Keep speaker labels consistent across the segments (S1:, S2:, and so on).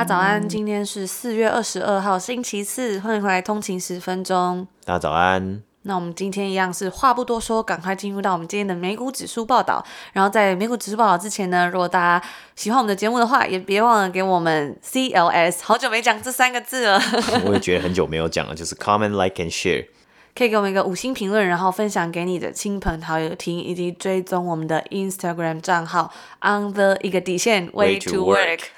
S1: 家早安，今天是四月二十二号，星期四，欢迎回来通勤十分钟。
S2: 大家早安。
S1: 那我们今天一样是话不多说，赶快进入到我们今天的美股指数报道。然后在美股指数报道之前呢，如果大家喜欢我们的节目的话，也别忘了给我们 CLS，好久没讲这三个字了。
S2: 我也觉得很久没有讲了，就是 Comment, Like and Share，
S1: 可以给我们一个五星评论，然后分享给你的亲朋好友听，以及追踪我们的 Instagram 账号 On the 一个底线 Way to Work。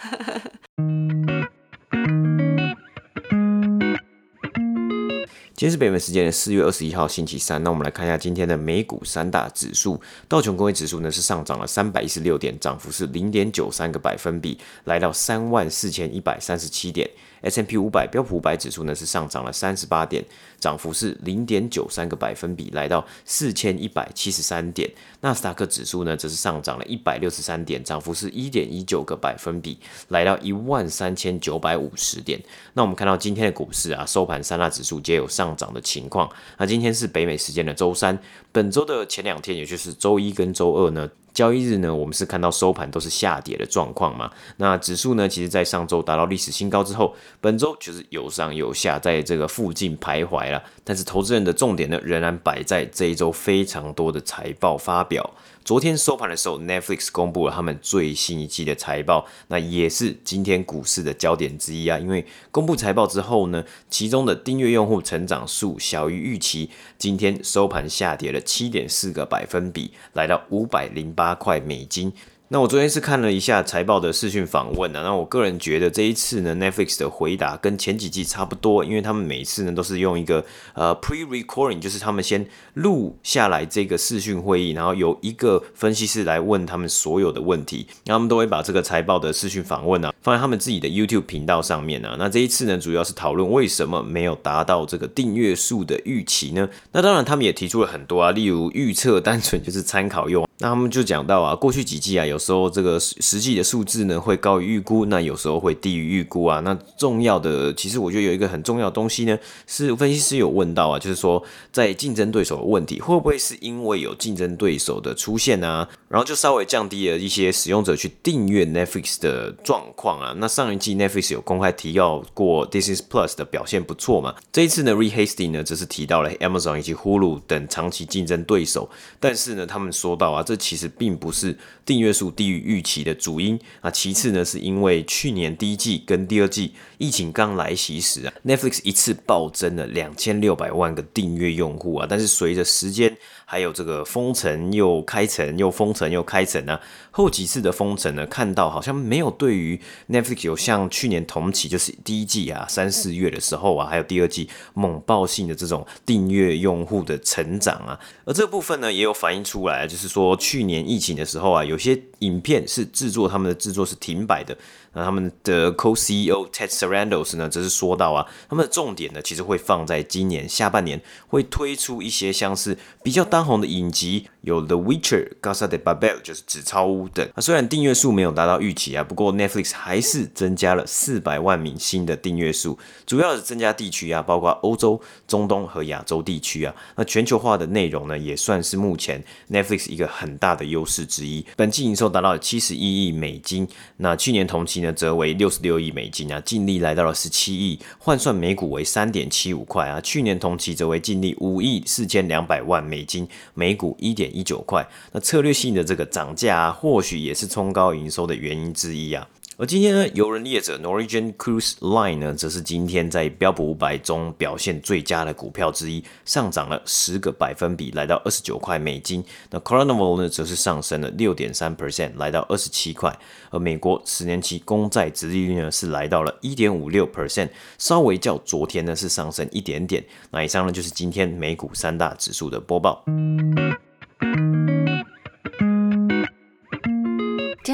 S2: 今天是北美时间的四月二十一号星期三，那我们来看一下今天的美股三大指数。道琼工业指数呢是上涨了三百一十六点，涨幅是零点九三个百分比，来到三万四千一百三十七点。S&P 五百标普五百指数呢是上涨了三十八点，涨幅是零点九三个百分比，来到四千一百七十三点。纳斯达克指数呢则是上涨了一百六十三点，涨幅是一点一九个百分比，来到一万三千九百五十点。那我们看到今天的股市啊，收盘三大指数皆有上涨的情况。那今天是北美时间的周三，本周的前两天，也就是周一跟周二呢。交易日呢，我们是看到收盘都是下跌的状况嘛。那指数呢，其实在上周达到历史新高之后，本周就是有上有下，在这个附近徘徊了。但是投资人的重点呢，仍然摆在这一周非常多的财报发表。昨天收盘的时候，Netflix 公布了他们最新一季的财报，那也是今天股市的焦点之一啊。因为公布财报之后呢，其中的订阅用户成长数小于预期，今天收盘下跌了七点四个百分比，来到五百零八块美金。那我昨天是看了一下财报的视讯访问啊，那我个人觉得这一次呢，Netflix 的回答跟前几季差不多，因为他们每一次呢都是用一个呃 pre-recording，就是他们先录下来这个视讯会议，然后有一个分析师来问他们所有的问题，然后他们都会把这个财报的视讯访问啊放在他们自己的 YouTube 频道上面啊。那这一次呢，主要是讨论为什么没有达到这个订阅数的预期呢？那当然他们也提出了很多啊，例如预测单纯就是参考用。那他们就讲到啊，过去几季啊，有时候这个实际的数字呢会高于预估，那有时候会低于预估啊。那重要的，其实我觉得有一个很重要的东西呢，是分析师有问到啊，就是说在竞争对手的问题，会不会是因为有竞争对手的出现啊，然后就稍微降低了一些使用者去订阅 Netflix 的状况啊？那上一季 Netflix 有公开提到过 Disney Plus 的表现不错嘛？这一次呢，Re Hasting 呢则是提到了 Amazon 以及 Hulu 等长期竞争对手，但是呢，他们说到啊。这这其实并不是订阅数低于预期的主因啊。其次呢，是因为去年第一季跟第二季疫情刚来袭时啊，Netflix 一次暴增了两千六百万个订阅用户啊。但是随着时间还有这个封城又开城又封城又开城啊，后几次的封城呢，看到好像没有对于 Netflix 有像去年同期就是第一季啊三四月的时候啊，还有第二季猛爆性的这种订阅用户的成长啊。而这部分呢，也有反映出来，就是说。去年疫情的时候啊，有些影片是制作，他们的制作是停摆的。那他们的 Co-CEO Ted Sarandos 呢，则是说到啊，他们的重点呢，其实会放在今年下半年会推出一些像是比较当红的影集，有 The Witcher、g a s a de Babel 就是纸钞屋等。那虽然订阅数没有达到预期啊，不过 Netflix 还是增加了四百万名新的订阅数，主要是增加地区啊，包括欧洲、中东和亚洲地区啊。那全球化的内容呢，也算是目前 Netflix 一个很大的优势之一。本季营收达到七十一亿美金，那去年同期呢。则为六十六亿美金啊，净利来到了十七亿，换算每股为三点七五块啊。去年同期则为净利五亿四千两百万美金，每股一点一九块。那策略性的这个涨价啊，或许也是冲高营收的原因之一啊。而今天呢，邮轮业者 Norwegian Cruise Line 呢，则是今天在标普五百中表现最佳的股票之一，上涨了十个百分比，来到二十九块美金。那 Carnival 呢，则是上升了六点三 percent，来到二十七块。而美国十年期公债殖利率呢，是来到了一点五六 percent，稍微较昨天呢是上升一点点。那以上呢，就是今天美股三大指数的播报。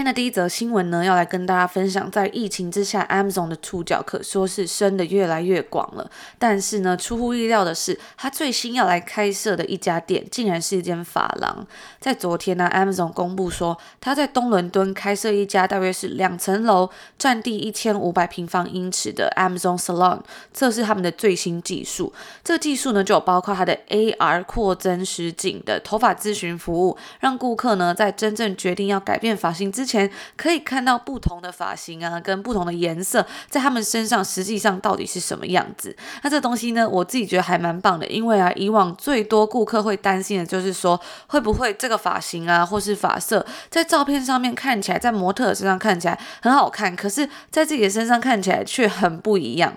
S3: 的第一则新闻呢，要来跟大家分享，在疫情之下，Amazon 的触角可说是伸得越来越广了。但是呢，出乎意料的是，它最新要来开设的一家店，竟然是一间发廊。在昨天呢，Amazon 公布说，它在东伦敦开设一家大约是两层楼、占地一千五百平方英尺的 Amazon Salon，这是他们的最新技术。这个技术呢，就有包括它的 AR 扩增实景的头发咨询服务，让顾客呢在真正决定要改变发型之前可以看到不同的发型啊，跟不同的颜色在他们身上实际上到底是什么样子。那这东西呢，我自己觉得还蛮棒的，因为啊，以往最多顾客会担心的就是说，会不会这个发型啊，或是发色在照片上面看起来，在模特身上看起来很好看，可是在自己的身上看起来却很不一样。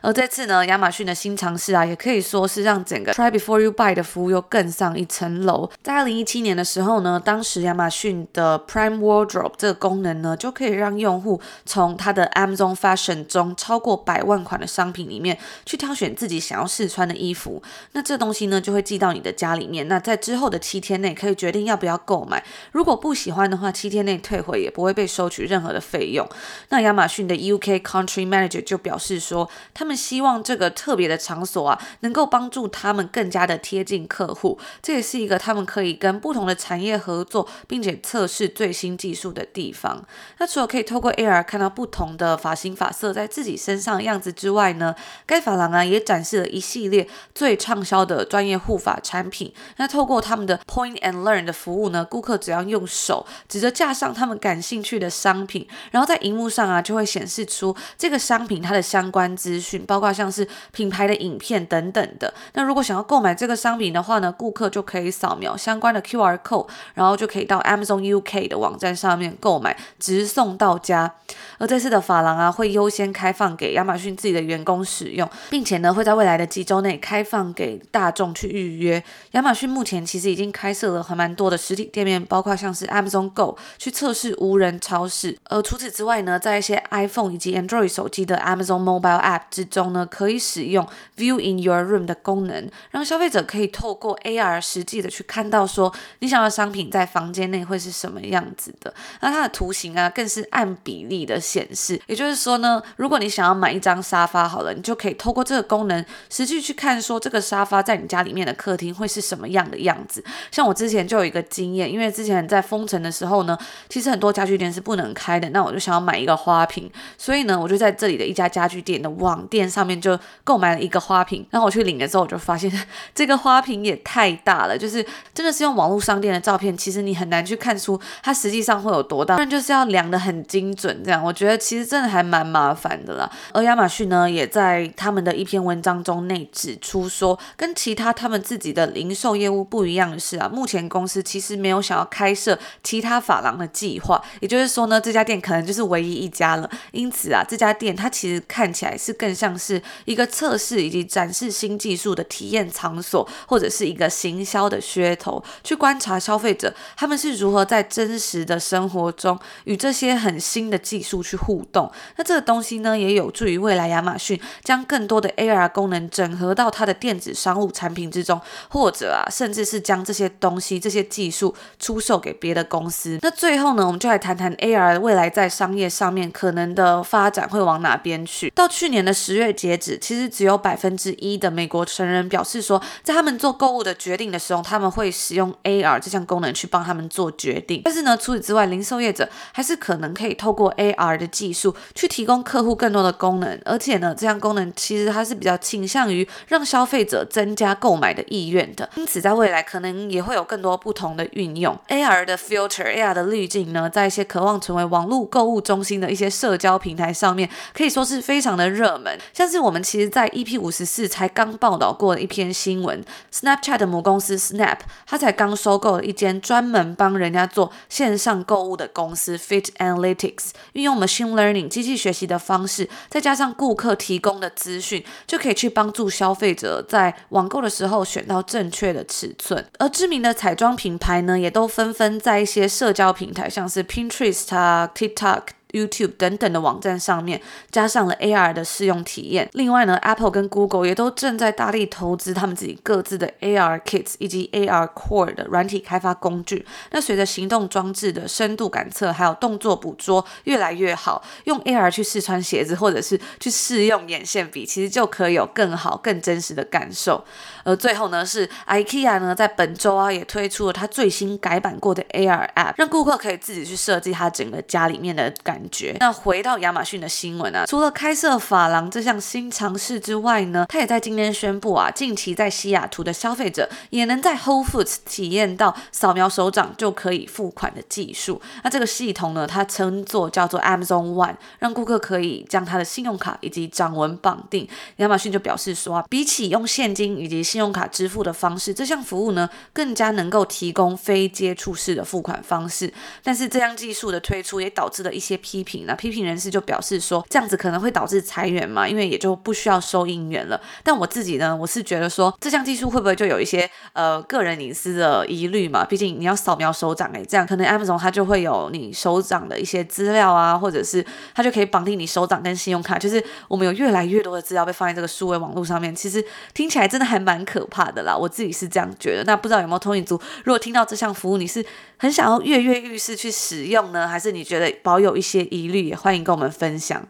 S3: 而这次呢，亚马逊的新尝试啊，也可以说是让整个 Try Before You Buy 的服务又更上一层楼。在二零一七年的时候呢，当时亚马逊的 Prime Wardrobe 这个功能呢，就可以让用户从他的 Amazon Fashion 中超过百万款的商品里面去挑选自己想要试穿的衣服。那这东西呢，就会寄到你的家里面。那在之后的七天内，可以决定要不要购买。如果不喜欢的话，七天内退回也不会被收取任何的费用。那亚马逊的 UK Country Manager 就表示说，他们希望这个特别的场所啊，能够帮助他们更加的贴近客户。这也是一个他们可以跟不同的产业合作，并且测试最新技术的地方。那除了可以透过 AR 看到不同的发型发色在自己身上的样子之外呢，该发廊啊也展示了一系列最畅销的专业护发产品。那透过他们的 Point and Learn 的服务呢，顾客只要用手指着架上他们感兴趣的商品，然后在荧幕上啊就会显示出这个商品它的相关资讯。包括像是品牌的影片等等的。那如果想要购买这个商品的话呢，顾客就可以扫描相关的 QR code，然后就可以到 Amazon UK 的网站上面购买，直送到家。而这次的法郎啊，会优先开放给亚马逊自己的员工使用，并且呢，会在未来的几周内开放给大众去预约。亚马逊目前其实已经开设了还蛮多的实体店面，包括像是 Amazon Go 去测试无人超市。而除此之外呢，在一些 iPhone 以及 Android 手机的 Amazon Mobile App 之中呢，可以使用 View in Your Room 的功能，让消费者可以透过 AR 实际的去看到说你想要商品在房间内会是什么样子的。那它的图形啊，更是按比例的显示。也就是说呢，如果你想要买一张沙发好了，你就可以透过这个功能实际去看说这个沙发在你家里面的客厅会是什么样的样子。像我之前就有一个经验，因为之前在封城的时候呢，其实很多家具店是不能开的，那我就想要买一个花瓶，所以呢，我就在这里的一家家具店的网店上面就购买了一个花瓶，然后我去领了之后，我就发现 这个花瓶也太大了，就是真的是用网络商店的照片，其实你很难去看出它实际上会有多大，不然就是要量得很精准，这样我觉得其实真的还蛮麻烦的啦。而亚马逊呢，也在他们的一篇文章中内指出说，跟其他他们自己的零售业务不一样的是啊，目前公司其实没有想要开设其他发廊的计划，也就是说呢，这家店可能就是唯一一家了。因此啊，这家店它其实看起来是更像是一个测试以及展示新技术的体验场所，或者是一个行销的噱头，去观察消费者他们是如何在真实的生活中与这些很新的技术去互动。那这个东西呢，也有助于未来亚马逊将更多的 AR 功能整合到它的电子商务产品之中，或者啊，甚至是将这些东西、这些技术出售给别的公司。那最后呢，我们就来谈谈 AR 未来在商业上面可能的发展会往哪边去。到去年的十月截止，其实只有百分之一的美国成人表示说，在他们做购物的决定的时候，他们会使用 AR 这项功能去帮他们做决定。但是呢，除此之外，零售业者还是可能可以透过 AR 的技术去提供客户更多的功能，而且呢，这项功能其实它是比较倾向于让消费者增加购买的意愿的。因此，在未来可能也会有更多不同的运用。AR 的 filter、AR 的滤镜呢，在一些渴望成为网络购物中心的一些社交平台上面，可以说是非常的热门。像是我们其实，在 EP 五十四才刚报道过的一篇新闻，Snapchat 的母公司 Snap，它才刚收购了一间专门帮人家做线上购物的公司 Fit Analytics，运用 Machine Learning 机器学习的方式，再加上顾客提供的资讯，就可以去帮助消费者在网购的时候选到正确的尺寸。而知名的彩妆品牌呢，也都纷纷在一些社交平台，像是 Pinterest 啊、TikTok。YouTube 等等的网站上面加上了 AR 的试用体验。另外呢，Apple 跟 Google 也都正在大力投资他们自己各自的 AR Kits 以及 AR Core 的软体开发工具。那随着行动装置的深度感测还有动作捕捉越来越好，用 AR 去试穿鞋子或者是去试用眼线笔，其实就可以有更好、更真实的感受。而最后呢，是 IKEA 呢在本周啊也推出了它最新改版过的 AR App，让顾客可以自己去设计它整个家里面的感觉。那回到亚马逊的新闻啊，除了开设法郎这项新尝试之外呢，他也在今天宣布啊，近期在西雅图的消费者也能在 Whole Foods 体验到扫描手掌就可以付款的技术。那这个系统呢，它称作叫做 Amazon One，让顾客可以将他的信用卡以及掌纹绑定。亚马逊就表示说啊，比起用现金以及信用卡支付的方式，这项服务呢更加能够提供非接触式的付款方式。但是这项技术的推出也导致了一些批批评。那批评人士就表示说，这样子可能会导致裁员嘛，因为也就不需要收银员了。但我自己呢，我是觉得说，这项技术会不会就有一些呃个人隐私的疑虑嘛？毕竟你要扫描手掌，诶，这样可能 Amazon 它就会有你手掌的一些资料啊，或者是它就可以绑定你手掌跟信用卡。就是我们有越来越多的资料被放在这个数位网络上面，其实听起来真的还蛮可怕的啦。我自己是这样觉得。那不知道有没有通勤族，如果听到这项服务，你是很想要跃跃欲试去使用呢，还是你觉得保有一些疑虑？也欢迎跟我们分享。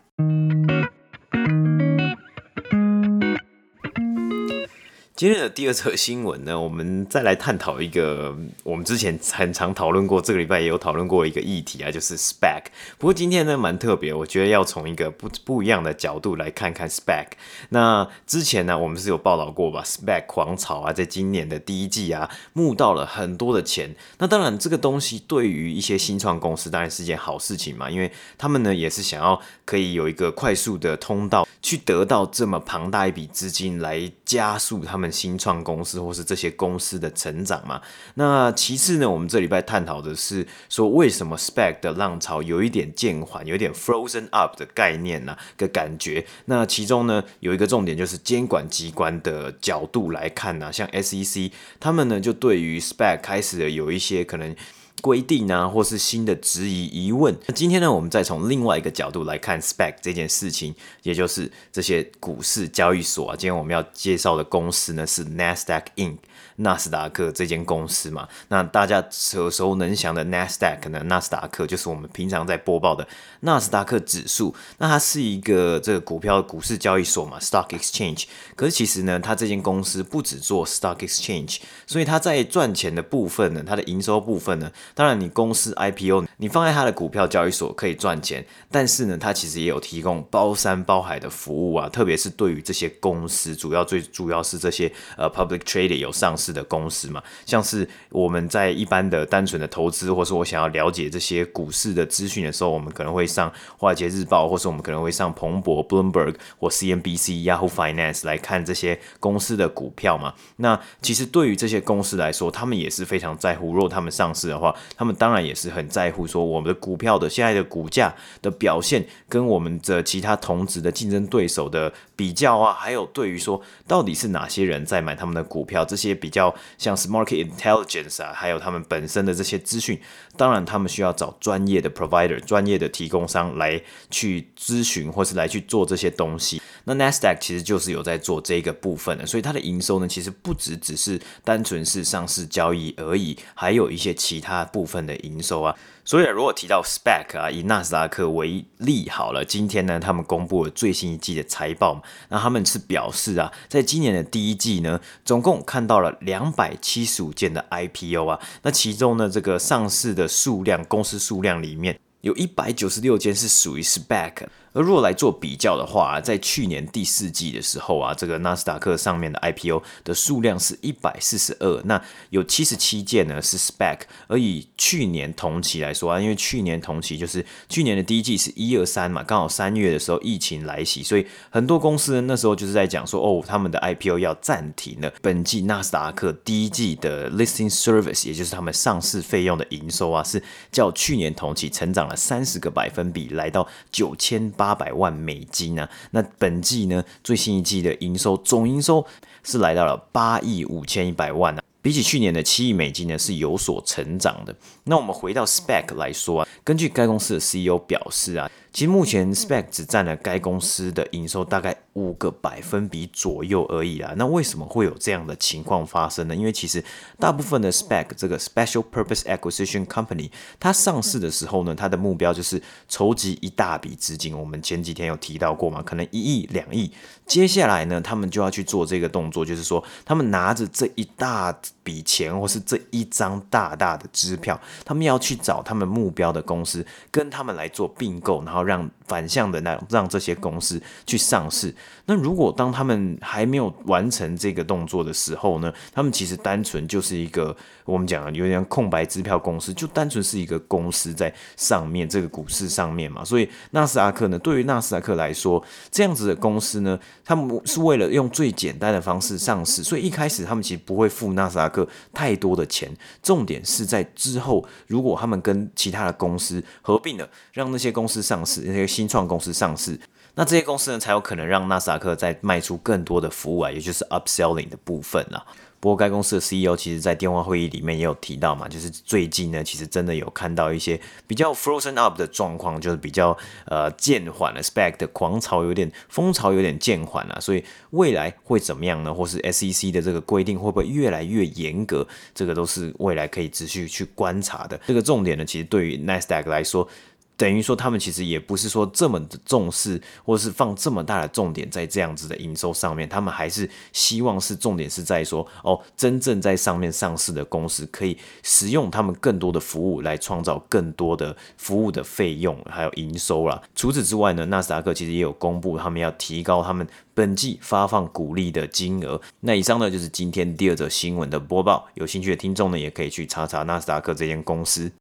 S2: 今天的第二则新闻呢，我们再来探讨一个我们之前很常讨论过，这个礼拜也有讨论过一个议题啊，就是 Spec。不过今天呢蛮特别，我觉得要从一个不不一样的角度来看看 Spec。那之前呢，我们是有报道过吧，Spec 狂潮啊，在今年的第一季啊，募到了很多的钱。那当然，这个东西对于一些新创公司当然是件好事情嘛，因为他们呢也是想要可以有一个快速的通道，去得到这么庞大一笔资金来加速他们。新创公司或是这些公司的成长嘛，那其次呢，我们这礼拜探讨的是说，为什么 Spec 的浪潮有一点渐缓，有一点 frozen up 的概念呢？的感觉。那其中呢，有一个重点就是监管机关的角度来看呢，像 SEC 他们呢就对于 SPAC 开始了有一些可能。规定啊，或是新的质疑疑问。那今天呢，我们再从另外一个角度来看 spec 这件事情，也就是这些股市交易所啊。今天我们要介绍的公司呢是 Nasdaq Inc。纳斯达克这间公司嘛，那大家耳熟能详的 Nasdaq 呢，纳斯达克就是我们平常在播报的纳斯达克指数。那它是一个这个股票股市交易所嘛，Stock Exchange。可是其实呢，它这间公司不只做 Stock Exchange，所以它在赚钱的部分呢，它的营收部分呢，当然你公司 IPO，你放在它的股票交易所可以赚钱，但是呢，它其实也有提供包山包海的服务啊，特别是对于这些公司，主要最主要是这些呃 Public Trading 有上市。的公司嘛，像是我们在一般的单纯的投资，或是我想要了解这些股市的资讯的时候，我们可能会上华尔街日报，或是我们可能会上彭博 （Bloomberg） 或 CNBC、Yahoo Finance 来看这些公司的股票嘛。那其实对于这些公司来说，他们也是非常在乎。如果他们上市的话，他们当然也是很在乎说我们的股票的现在的股价的表现，跟我们的其他同值的竞争对手的比较啊，还有对于说到底是哪些人在买他们的股票，这些比。叫像 Smart intelligence 啊，还有他们本身的这些资讯，当然他们需要找专业的 provider、专业的提供商来去咨询，或是来去做这些东西。那 Nasdaq 其实就是有在做这个部分的，所以它的营收呢，其实不只只是单纯是上市交易而已，还有一些其他部分的营收啊。所以如果提到 SPAC 啊，以纳斯达克为例好了，今天呢，他们公布了最新一季的财报，那他们是表示啊，在今年的第一季呢，总共看到了两百七十五件的 IPO 啊，那其中呢，这个上市的数量，公司数量里面有一百九十六件是属于 SPAC。而如果来做比较的话，啊在去年第四季的时候啊，这个纳斯达克上面的 IPO 的数量是一百四十二，那有七十七件呢是 SPAC。而以去年同期来说啊，因为去年同期就是去年的第一季是一二三嘛，刚好三月的时候疫情来袭，所以很多公司那时候就是在讲说，哦，他们的 IPO 要暂停了。本季纳斯达克第一季的 Listing Service，也就是他们上市费用的营收啊，是较去年同期成长了三十个百分比，来到九千八。八百万美金呢、啊？那本季呢？最新一季的营收总营收是来到了八亿五千一百万呢、比起去年的七亿美金呢，是有所成长的。那我们回到 Spec 来说啊，根据该公司的 CEO 表示啊。其实目前 Spec 只占了该公司的营收大概五个百分比左右而已啦。那为什么会有这样的情况发生呢？因为其实大部分的 Spec 这个 Special Purpose Acquisition Company，它上市的时候呢，它的目标就是筹集一大笔资金。我们前几天有提到过嘛，可能一亿、两亿。接下来呢，他们就要去做这个动作，就是说他们拿着这一大笔钱，或是这一张大大的支票，他们要去找他们目标的公司，跟他们来做并购，然后。让反向的那让这些公司去上市。那如果当他们还没有完成这个动作的时候呢，他们其实单纯就是一个我们讲的有点空白支票公司，就单纯是一个公司在上面这个股市上面嘛。所以纳斯达克呢，对于纳斯达克来说，这样子的公司呢，他们是为了用最简单的方式上市，所以一开始他们其实不会付纳斯达克太多的钱。重点是在之后，如果他们跟其他的公司合并了，让那些公司上市。那些新创公司上市，那这些公司呢，才有可能让纳斯达克再卖出更多的服务啊，也就是 upselling 的部分啊。不过该公司的 CEO 其实在电话会议里面也有提到嘛，就是最近呢，其实真的有看到一些比较 frozen up 的状况，就是比较呃渐缓了，spec 的狂潮有点风潮有点渐缓了，所以未来会怎么样呢？或是 SEC 的这个规定会不会越来越严格？这个都是未来可以持续去观察的。这个重点呢，其实对于 Nasdaq 来说。等于说，他们其实也不是说这么的重视，或是放这么大的重点在这样子的营收上面。他们还是希望是重点是在说，哦，真正在上面上市的公司可以使用他们更多的服务来创造更多的服务的费用，还有营收啦。除此之外呢，纳斯达克其实也有公布，他们要提高他们本季发放股利的金额。那以上呢，就是今天第二则新闻的播报。有兴趣的听众呢，也可以去查查纳斯达克这间公司。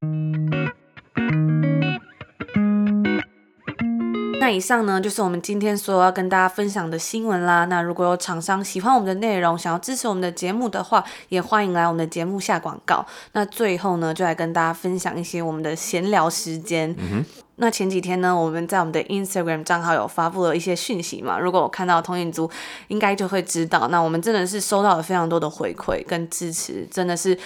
S1: 那以上呢，就是我们今天所有要跟大家分享的新闻啦。那如果有厂商喜欢我们的内容，想要支持我们的节目的话，也欢迎来我们的节目下广告。那最后呢，就来跟大家分享一些我们的闲聊时间。嗯。那前几天呢，我们在我们的 Instagram 账号有发布了一些讯息嘛。如果我看到通勤族，应该就会知道，那我们真的是收到了非常多的回馈跟支持，真的是。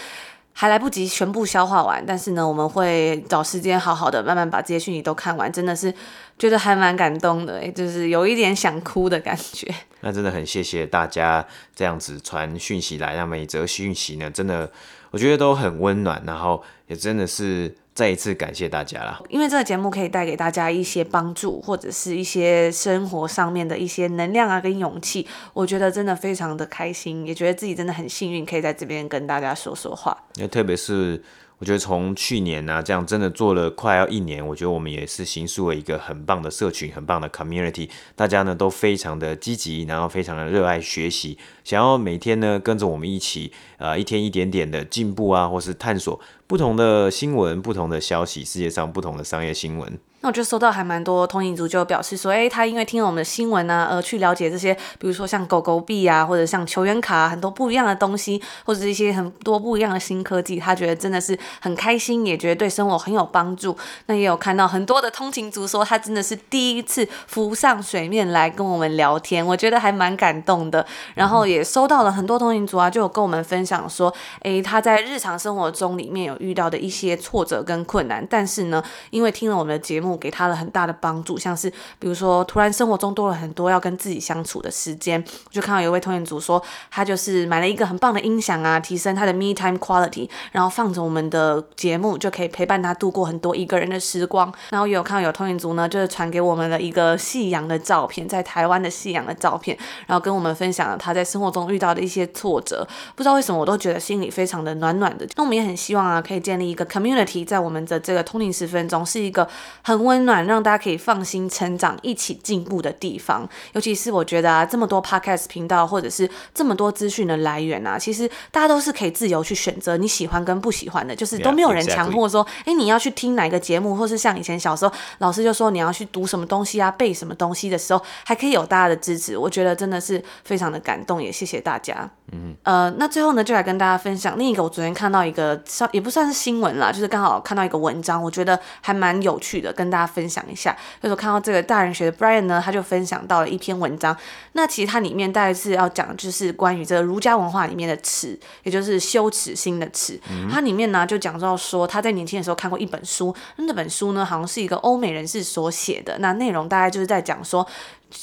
S1: 还来不及全部消化完，但是呢，我们会找时间好好的慢慢把这些讯息都看完，真的是觉得还蛮感动的，就是有一点想哭的感觉。
S2: 那真的很谢谢大家这样子传讯息来，那每一则讯息呢，真的我觉得都很温暖，然后也真的是。再一次感谢大家啦，
S1: 因为这个节目可以带给大家一些帮助，或者是一些生活上面的一些能量啊，跟勇气，我觉得真的非常的开心，也觉得自己真的很幸运，可以在这边跟大家说说话。
S2: 也特别是。我觉得从去年呢、啊，这样真的做了快要一年，我觉得我们也是形塑了一个很棒的社群，很棒的 community。大家呢都非常的积极，然后非常的热爱学习，想要每天呢跟着我们一起，呃，一天一点点的进步啊，或是探索不同的新闻、不同的消息，世界上不同的商业新闻。
S1: 那我就收到还蛮多通勤族就表示说，哎，他因为听了我们的新闻啊，而去了解这些，比如说像狗狗币啊，或者像球员卡，很多不一样的东西，或者是一些很多不一样的新科技，他觉得真的是很开心，也觉得对生活很有帮助。那也有看到很多的通勤族说，他真的是第一次浮上水面来跟我们聊天，我觉得还蛮感动的。然后也收到了很多通勤族啊，就有跟我们分享说，哎，他在日常生活中里面有遇到的一些挫折跟困难，但是呢，因为听了我们的节目。给他了很大的帮助，像是比如说，突然生活中多了很多要跟自己相处的时间，我就看到有一位通勤族说，他就是买了一个很棒的音响啊，提升他的 me time quality，然后放着我们的节目，就可以陪伴他度过很多一个人的时光。然后也有看到有通勤族呢，就是传给我们的一个夕阳的照片，在台湾的夕阳的照片，然后跟我们分享了他在生活中遇到的一些挫折。不知道为什么，我都觉得心里非常的暖暖的。那我们也很希望啊，可以建立一个 community，在我们的这个通灵十分钟，是一个很。温暖，让大家可以放心成长、一起进步的地方。尤其是我觉得啊，这么多 podcast 频道，或者是这么多资讯的来源啊，其实大家都是可以自由去选择你喜欢跟不喜欢的，就是都没有人强迫说，哎、yeah, exactly.，你要去听哪个节目，或是像以前小时候老师就说你要去读什么东西啊、背什么东西的时候，还可以有大家的支持。我觉得真的是非常的感动，也谢谢大家。嗯，呃，那最后呢，就来跟大家分享另一个我昨天看到一个，也不算是新闻啦，就是刚好看到一个文章，我觉得还蛮有趣的，跟大家分享一下。就是我看到这个大人学的 Brian 呢，他就分享到了一篇文章。那其实它里面大概是要讲，就是关于这个儒家文化里面的耻，也就是羞耻心的耻。嗯、它里面呢就讲到说，他在年轻的时候看过一本书，那本书呢好像是一个欧美人士所写的，那内容大概就是在讲说。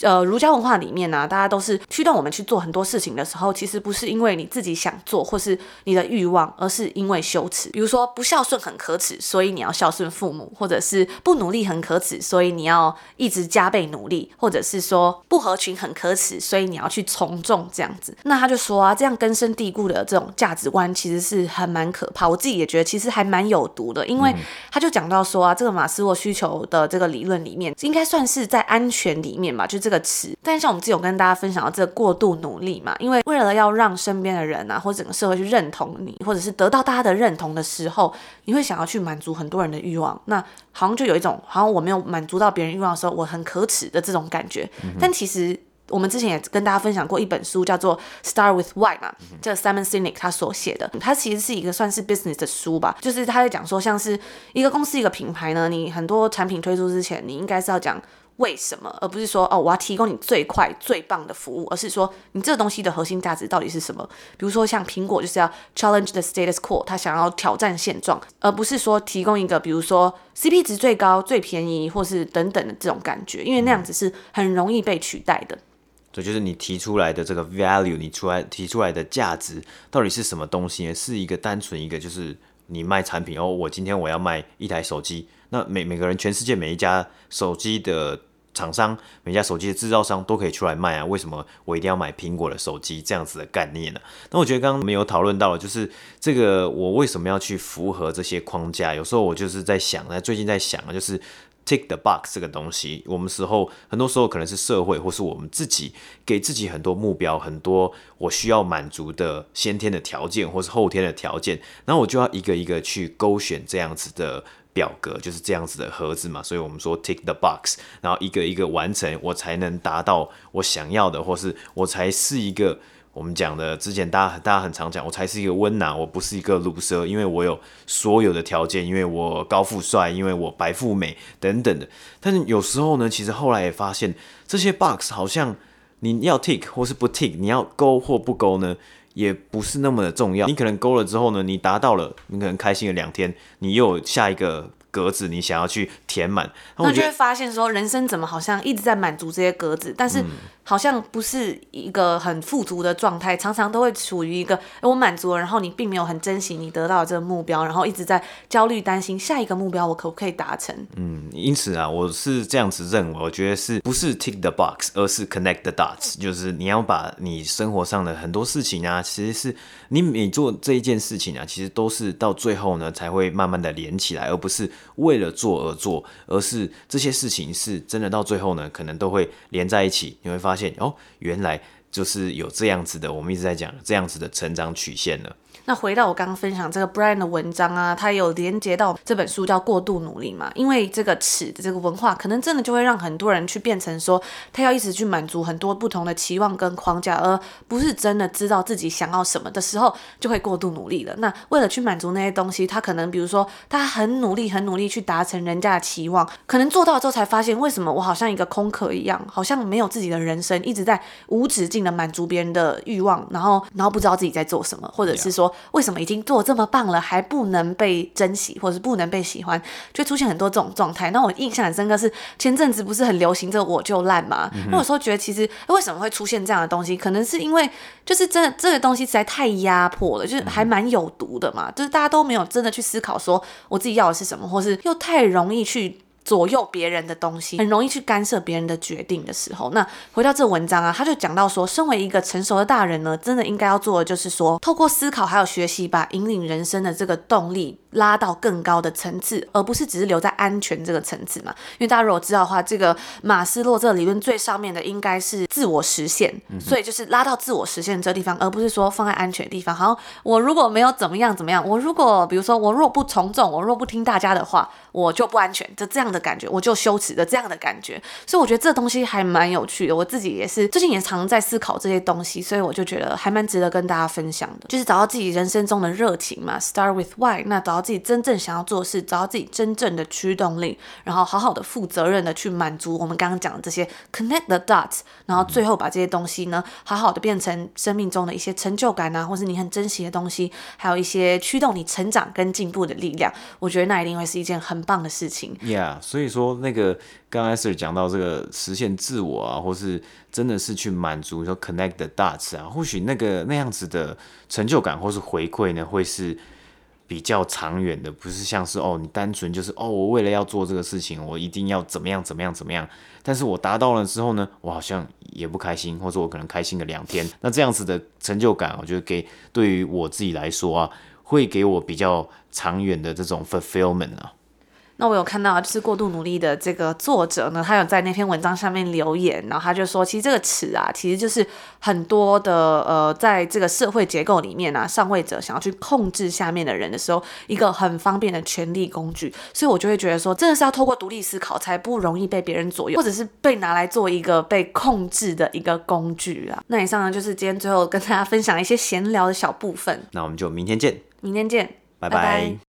S1: 呃，儒家文化里面呢、啊，大家都是驱动我们去做很多事情的时候，其实不是因为你自己想做或是你的欲望，而是因为羞耻。比如说，不孝顺很可耻，所以你要孝顺父母；或者是不努力很可耻，所以你要一直加倍努力；或者是说不合群很可耻，所以你要去从众这样子。那他就说啊，这样根深蒂固的这种价值观其实是还蛮可怕。我自己也觉得其实还蛮有毒的，因为他就讲到说啊，这个马斯洛需求的这个理论里面，应该算是在安全里面吧。就这个词，但像我们之前有跟大家分享到这个过度努力嘛，因为为了要让身边的人啊，或者整个社会去认同你，或者是得到大家的认同的时候，你会想要去满足很多人的欲望，那好像就有一种好像我没有满足到别人欲望的时候，我很可耻的这种感觉。嗯、但其实我们之前也跟大家分享过一本书，叫做《Start with Why》嘛，这 Simon Sinek 他所写的，他其实是一个算是 business 的书吧，就是他在讲说，像是一个公司一个品牌呢，你很多产品推出之前，你应该是要讲。为什么，而不是说哦，我要提供你最快最棒的服务，而是说你这个东西的核心价值到底是什么？比如说像苹果就是要 challenge the status quo，他想要挑战现状，而不是说提供一个比如说 CP 值最高、最便宜或是等等的这种感觉，因为那样子是很容易被取代的。
S2: 对，就是你提出来的这个 value，你出来提出来的价值到底是什么东西呢？是一个单纯一个就是你卖产品哦，我今天我要卖一台手机。那每每个人，全世界每一家手机的厂商，每一家手机的制造商都可以出来卖啊。为什么我一定要买苹果的手机？这样子的概念呢？那我觉得刚刚我们有讨论到了，就是这个我为什么要去符合这些框架？有时候我就是在想，那最近在想啊，就是 tick the box 这个东西，我们时候很多时候可能是社会或是我们自己给自己很多目标，很多我需要满足的先天的条件或是后天的条件，然后我就要一个一个去勾选这样子的。表格就是这样子的盒子嘛，所以我们说 tick the box，然后一个一个完成，我才能达到我想要的，或是我才是一个我们讲的之前大家大家很常讲，我才是一个温拿，我不是一个鲁蛇，因为我有所有的条件，因为我高富帅，因为我白富美等等的。但是有时候呢，其实后来也发现这些 box 好像你要 tick 或是不 tick，你要勾或不勾呢？也不是那么的重要，你可能勾了之后呢，你达到了，你可能开心了两天，你又有下一个格子，你想要去填满，
S1: 那就会发现说，人生怎么好像一直在满足这些格子，但是好像不是一个很富足的状态，常常都会处于一个我满足了，然后你并没有很珍惜你得到的这个目标，然后一直在焦虑担心下一个目标我可不可以达成？
S2: 嗯，因此啊，我是这样子认为，我觉得是不是 tick the box，而是 connect the dots，就是你要把你生活上的很多事情啊，其实是你每做这一件事情啊，其实都是到最后呢才会慢慢的连起来，而不是。为了做而做，而是这些事情是真的到最后呢，可能都会连在一起。你会发发现哦，原来就是有这样子的，我们一直在讲这样子的成长曲线呢。
S1: 那回到我刚刚分享这个 Brian 的文章啊，他有连接到这本书叫《过度努力》嘛？因为这个尺的这个文化，可能真的就会让很多人去变成说，他要一直去满足很多不同的期望跟框架，而不是真的知道自己想要什么的时候，就会过度努力了。那为了去满足那些东西，他可能比如说他很努力、很努力去达成人家的期望，可能做到之后才发现，为什么我好像一个空壳一样，好像没有自己的人生，一直在无止境的满足别人的欲望，然后然后不知道自己在做什么，或者是说。为什么已经做这么棒了，还不能被珍惜，或者是不能被喜欢，就出现很多这种状态。那我印象很深刻是前阵子不是很流行这个我就烂嘛？那、嗯、有时候觉得其实为什么会出现这样的东西，可能是因为就是真的这个东西实在太压迫了，就是还蛮有毒的嘛。就是大家都没有真的去思考说我自己要的是什么，或是又太容易去。左右别人的东西，很容易去干涉别人的决定的时候，那回到这文章啊，他就讲到说，身为一个成熟的大人呢，真的应该要做的就是说，透过思考还有学习，把引领人生的这个动力拉到更高的层次，而不是只是留在安全这个层次嘛。因为大家如果知道的话，这个马斯洛这个理论最上面的应该是自我实现，所以就是拉到自我实现这个地方，而不是说放在安全的地方。好，我如果没有怎么样怎么样，我如果比如说我若不从众，我若不听大家的话，我就不安全，就这样。的感觉，我就羞耻的这样的感觉。所以我觉得这东西还蛮有趣的。我自己也是最近也常在思考这些东西，所以我就觉得还蛮值得跟大家分享的。就是找到自己人生中的热情嘛，Start with why。那找到自己真正想要做的事，找到自己真正的驱动力，然后好好的负责任的去满足我们刚刚讲的这些 connect the dots，然后最后把这些东西呢，好好的变成生命中的一些成就感啊，或是你很珍惜的东西，还有一些驱动你成长跟进步的力量。我觉得那一定会是一件很棒的事情。
S2: Yeah，所以说那个刚刚 Esther 讲到这个实现自我啊，或是真的是去满足说 connect the dots 啊，或许那个那样子的成就感或是回馈呢，会是。比较长远的，不是像是哦，你单纯就是哦，我为了要做这个事情，我一定要怎么样怎么样怎么样，但是我达到了之后呢，我好像也不开心，或者我可能开心个两天，那这样子的成就感，我觉得给对于我自己来说啊，会给我比较长远的这种 fulfillment 啊。
S1: 那我有看到，就是过度努力的这个作者呢，他有在那篇文章下面留言，然后他就说，其实这个词啊，其实就是很多的呃，在这个社会结构里面啊，上位者想要去控制下面的人的时候，一个很方便的权力工具。所以我就会觉得说，真的是要透过独立思考，才不容易被别人左右，或者是被拿来做一个被控制的一个工具啊。那以上呢，就是今天最后跟大家分享一些闲聊的小部分。
S2: 那我们就明天见，
S1: 明天见，
S2: 拜拜。拜拜。